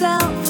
myself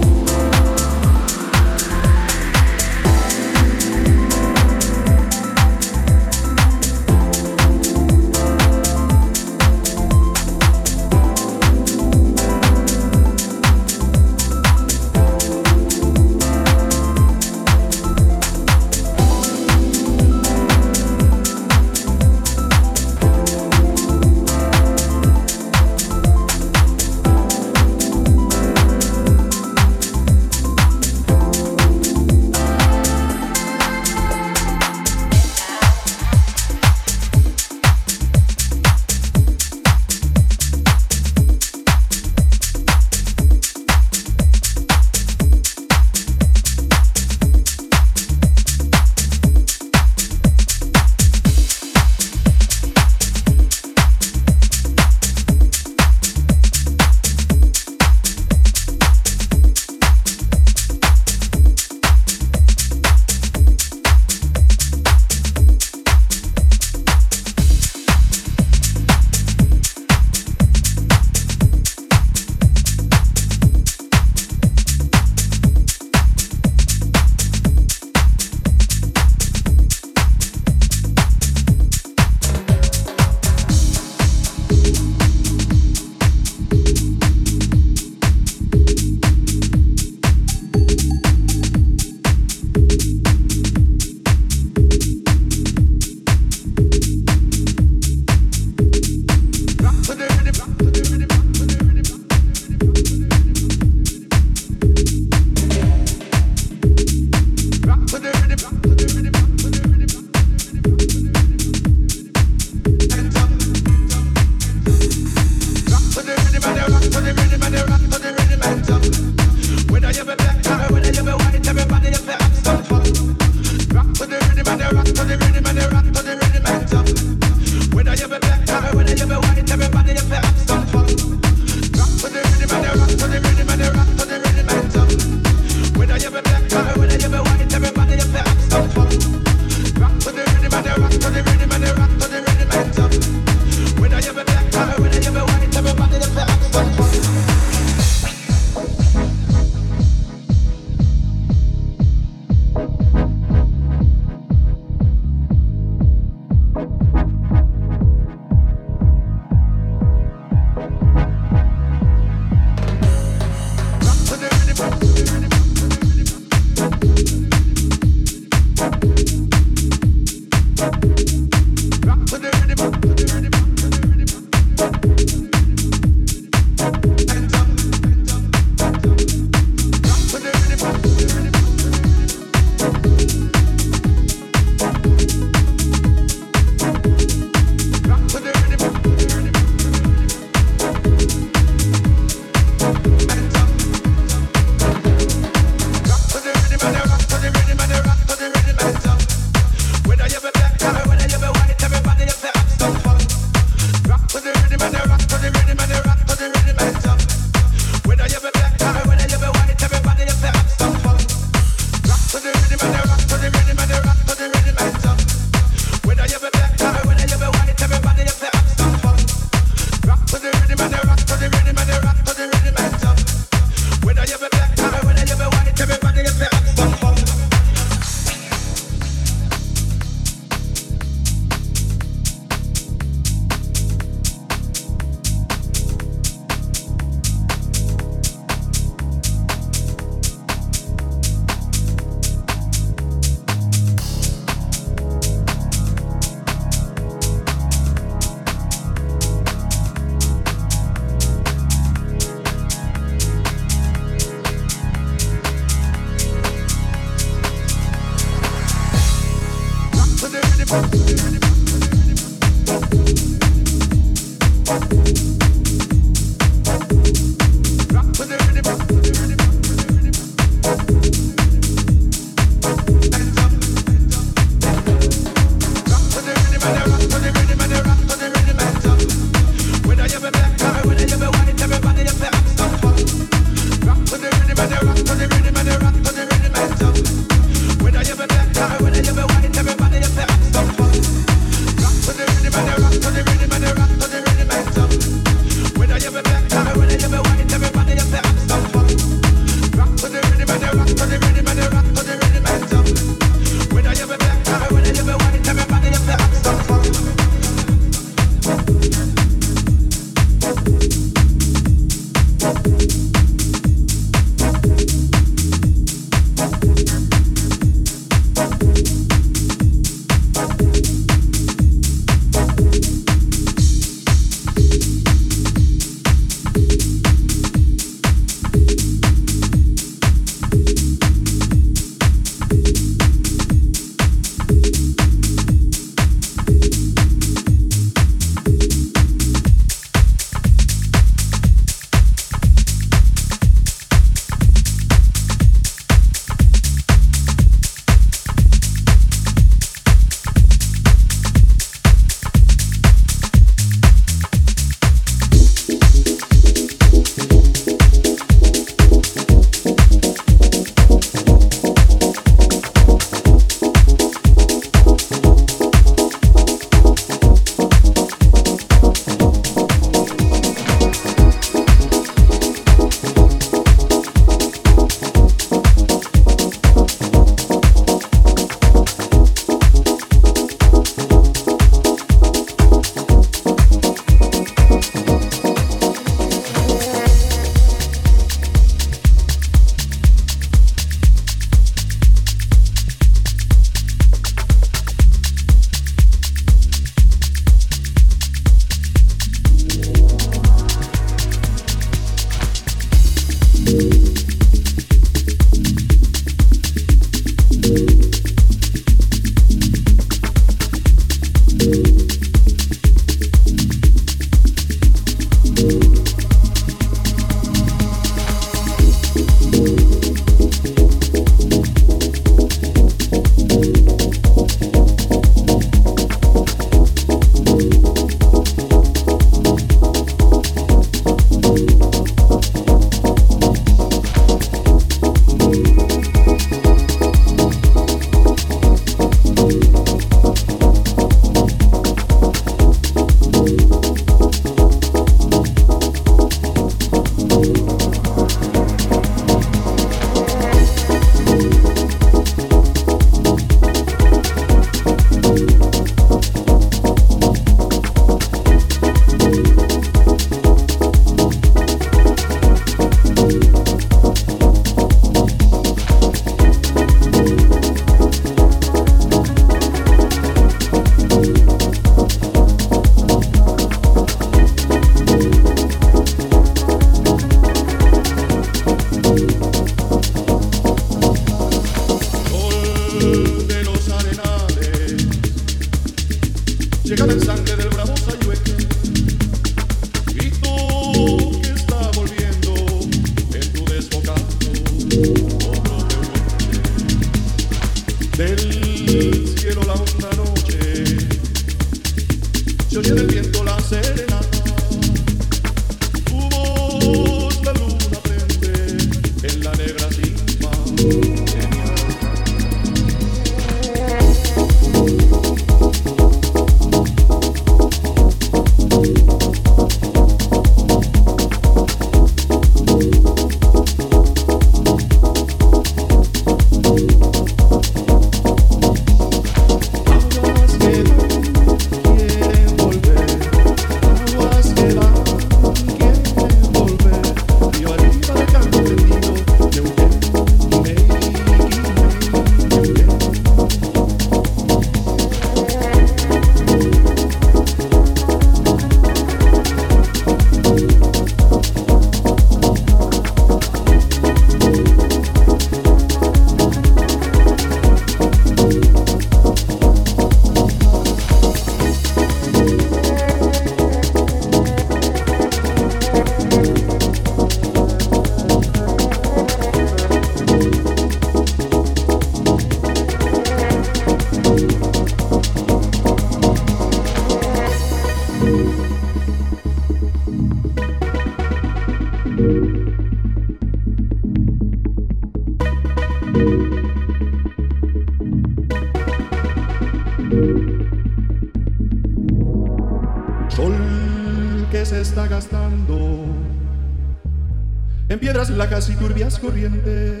en piedras lajas y turbias corrientes.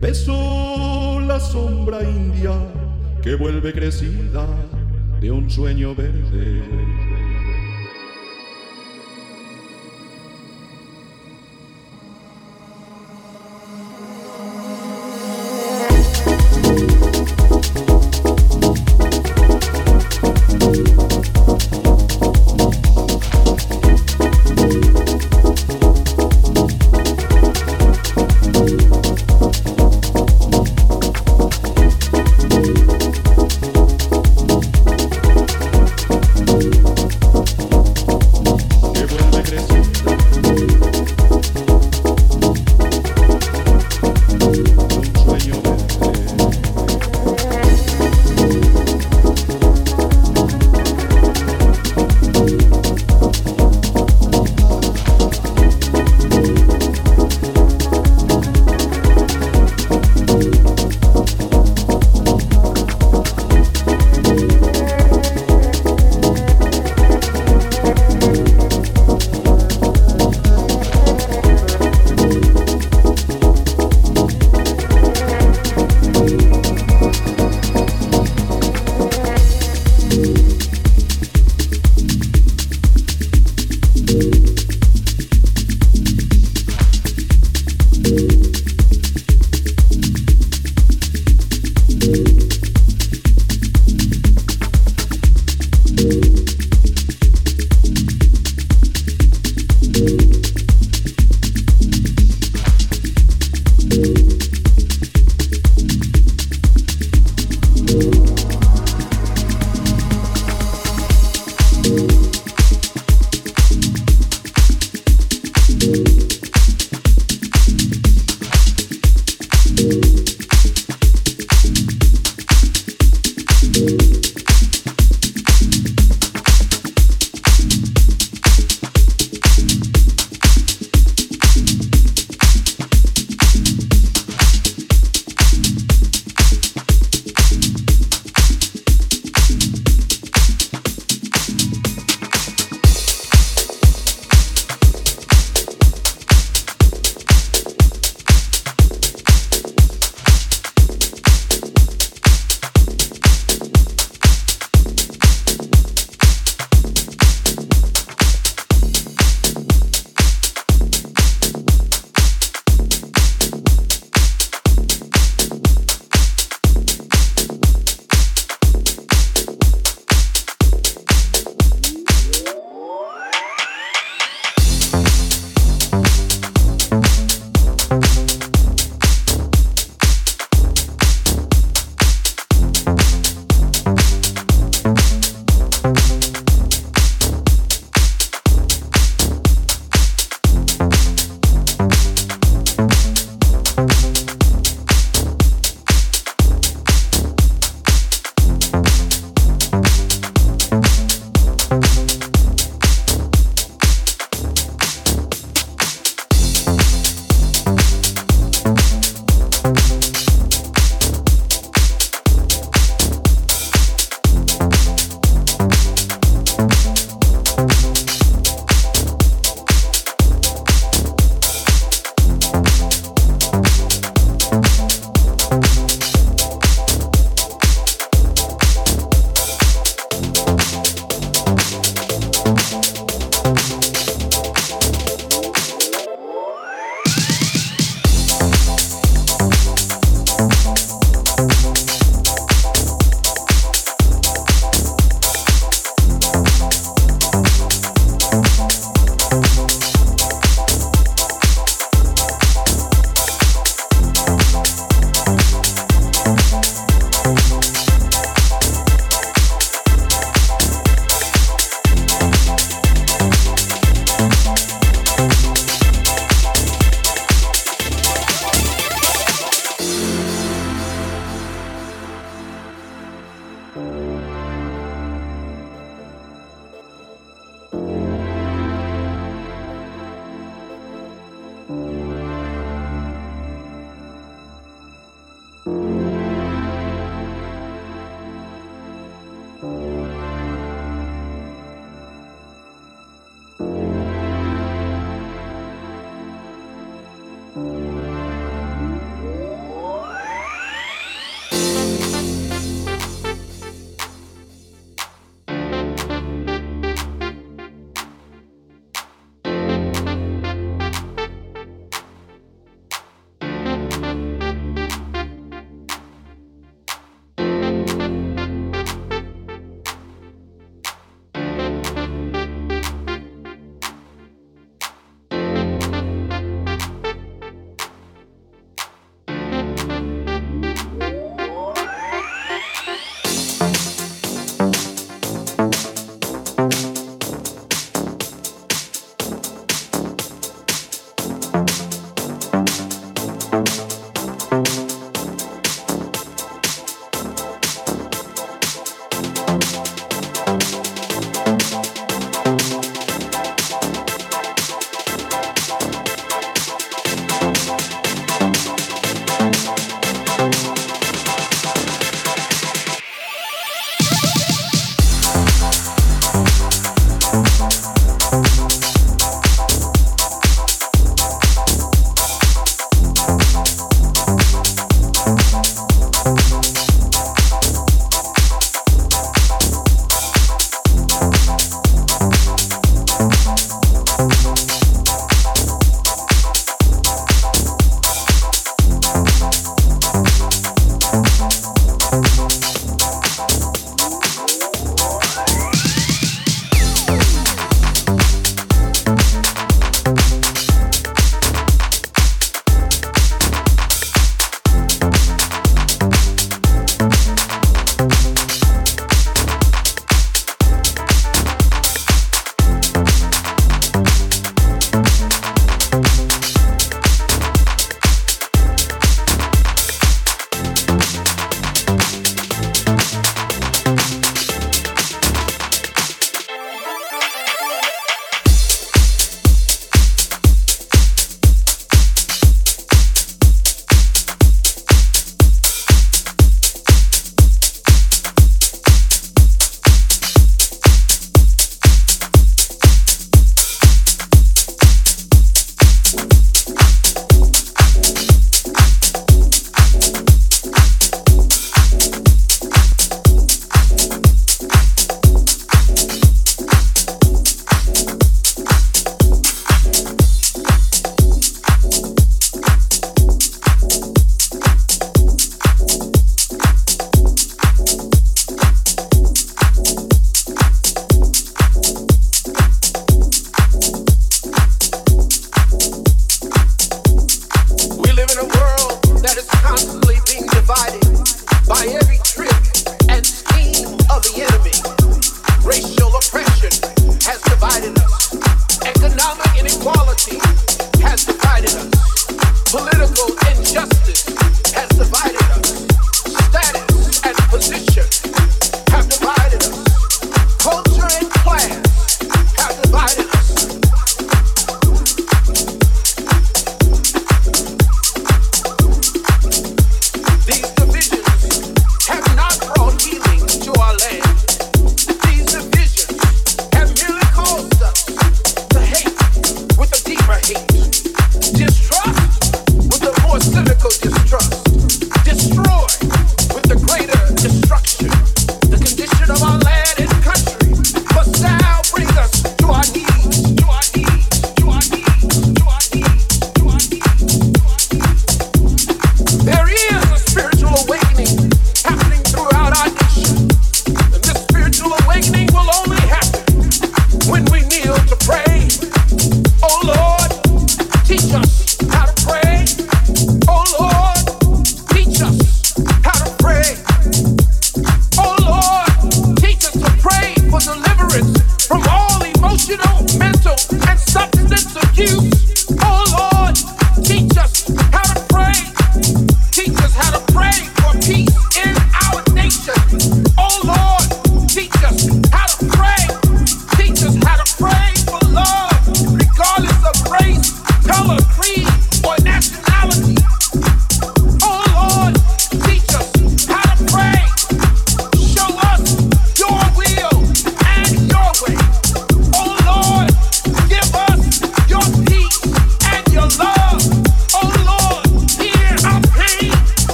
Beso la sombra india que vuelve crecida de un sueño verde.